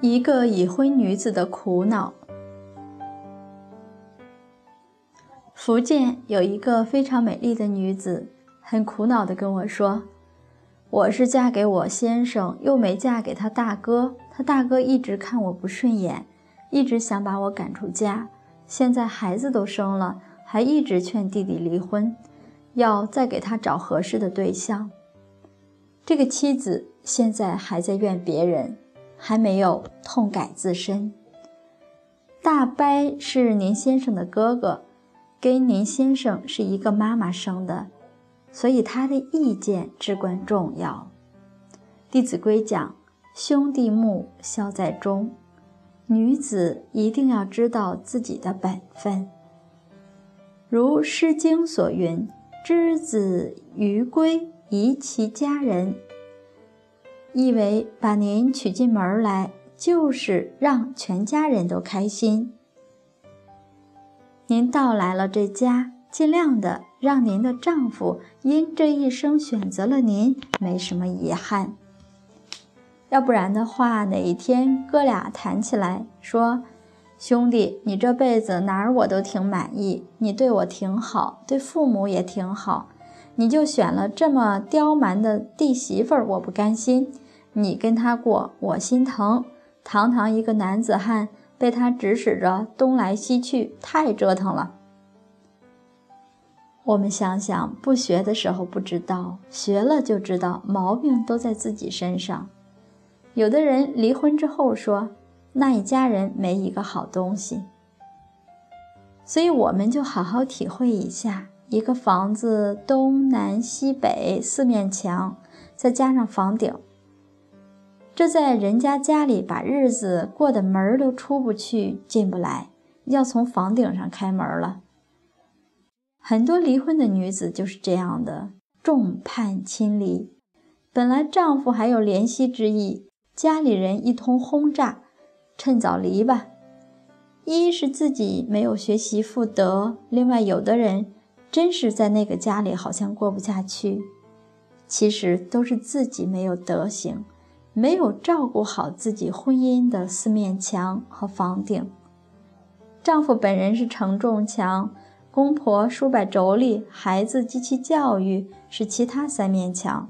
一个已婚女子的苦恼。福建有一个非常美丽的女子，很苦恼地跟我说：“我是嫁给我先生，又没嫁给他大哥。他大哥一直看我不顺眼，一直想把我赶出家。现在孩子都生了，还一直劝弟弟离婚，要再给他找合适的对象。这个妻子现在还在怨别人。”还没有痛改自身。大伯是您先生的哥哥，跟您先生是一个妈妈生的，所以他的意见至关重要。《弟子规》讲：“兄弟睦，孝在中。”女子一定要知道自己的本分。如《诗经》所云：“之子于归，宜其家人。”意为把您娶进门来，就是让全家人都开心。您到来了这家，尽量的让您的丈夫因这一生选择了您，没什么遗憾。要不然的话，哪一天哥俩谈起来，说兄弟，你这辈子哪儿我都挺满意，你对我挺好，对父母也挺好，你就选了这么刁蛮的弟媳妇儿，我不甘心。你跟他过，我心疼。堂堂一个男子汉，被他指使着东来西去，太折腾了。我们想想，不学的时候不知道，学了就知道，毛病都在自己身上。有的人离婚之后说，那一家人没一个好东西。所以我们就好好体会一下，一个房子东南西北四面墙，再加上房顶。这在人家家里把日子过得门儿都出不去、进不来，要从房顶上开门了。很多离婚的女子就是这样的，众叛亲离。本来丈夫还有怜惜之意，家里人一通轰炸，趁早离吧。一是自己没有学习妇德，另外有的人真是在那个家里好像过不下去，其实都是自己没有德行。没有照顾好自己婚姻的四面墙和房顶，丈夫本人是承重墙，公婆数百妯娌，孩子及其教育是其他三面墙，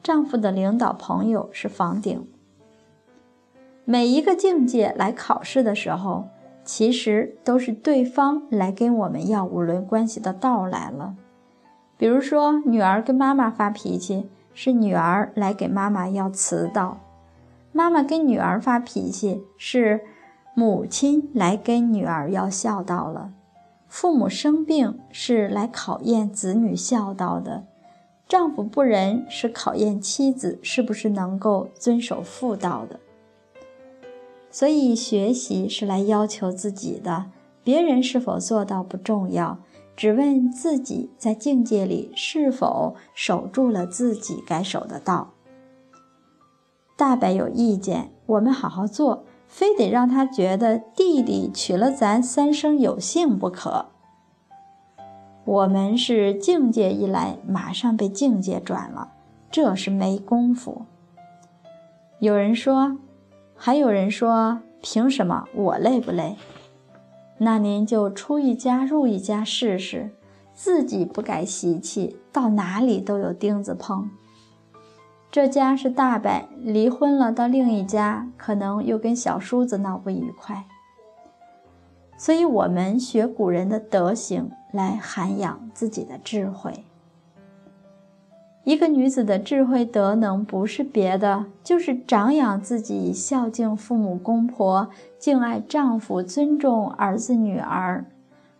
丈夫的领导朋友是房顶。每一个境界来考试的时候，其实都是对方来跟我们要五伦关系的道来了。比如说，女儿跟妈妈发脾气。是女儿来给妈妈要慈道，妈妈跟女儿发脾气，是母亲来跟女儿要孝道了。父母生病是来考验子女孝道的，丈夫不仁是考验妻子是不是能够遵守妇道的。所以学习是来要求自己的，别人是否做到不重要。只问自己在境界里是否守住了自己该守的道。大伯有意见，我们好好做，非得让他觉得弟弟娶了咱三生有幸不可。我们是境界一来，马上被境界转了，这是没功夫。有人说，还有人说，凭什么我累不累？那您就出一家入一家试试，自己不改习气，到哪里都有钉子碰。这家是大伯离婚了，到另一家可能又跟小叔子闹不愉快。所以，我们学古人的德行来涵养自己的智慧。一个女子的智慧德能，不是别的，就是长养自己孝敬父母公婆，敬爱丈夫，尊重儿子女儿。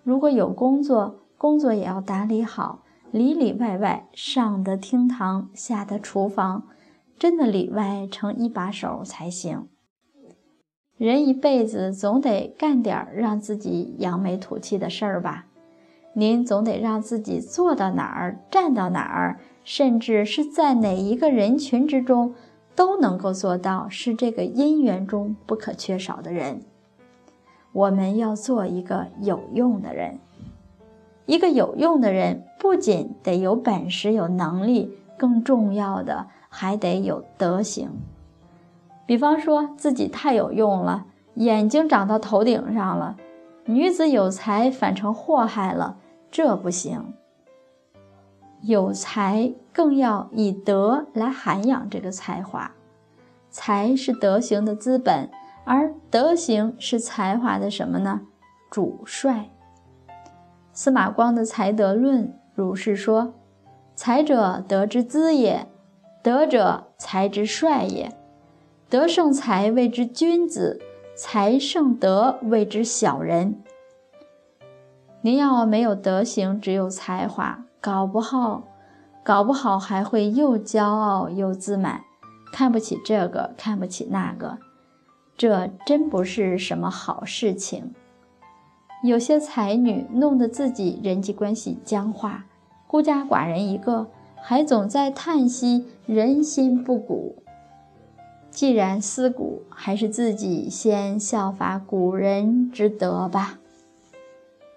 如果有工作，工作也要打理好，里里外外，上得厅堂，下得厨房，真的里外成一把手才行。人一辈子总得干点让自己扬眉吐气的事儿吧？您总得让自己做到哪儿，站到哪儿。甚至是在哪一个人群之中，都能够做到是这个姻缘中不可缺少的人。我们要做一个有用的人，一个有用的人不仅得有本事、有能力，更重要的还得有德行。比方说自己太有用了，眼睛长到头顶上了，女子有才反成祸害了，这不行。有才更要以德来涵养这个才华，才是德行的资本，而德行是才华的什么呢？主帅。司马光的才德论如是说：才者，德之资也；德者，才之帅也。德胜才谓之君子，才胜德谓之小人。您要没有德行，只有才华。搞不好，搞不好还会又骄傲又自满，看不起这个，看不起那个，这真不是什么好事情。有些才女弄得自己人际关系僵化，孤家寡人一个，还总在叹息人心不古。既然思古，还是自己先效法古人之德吧。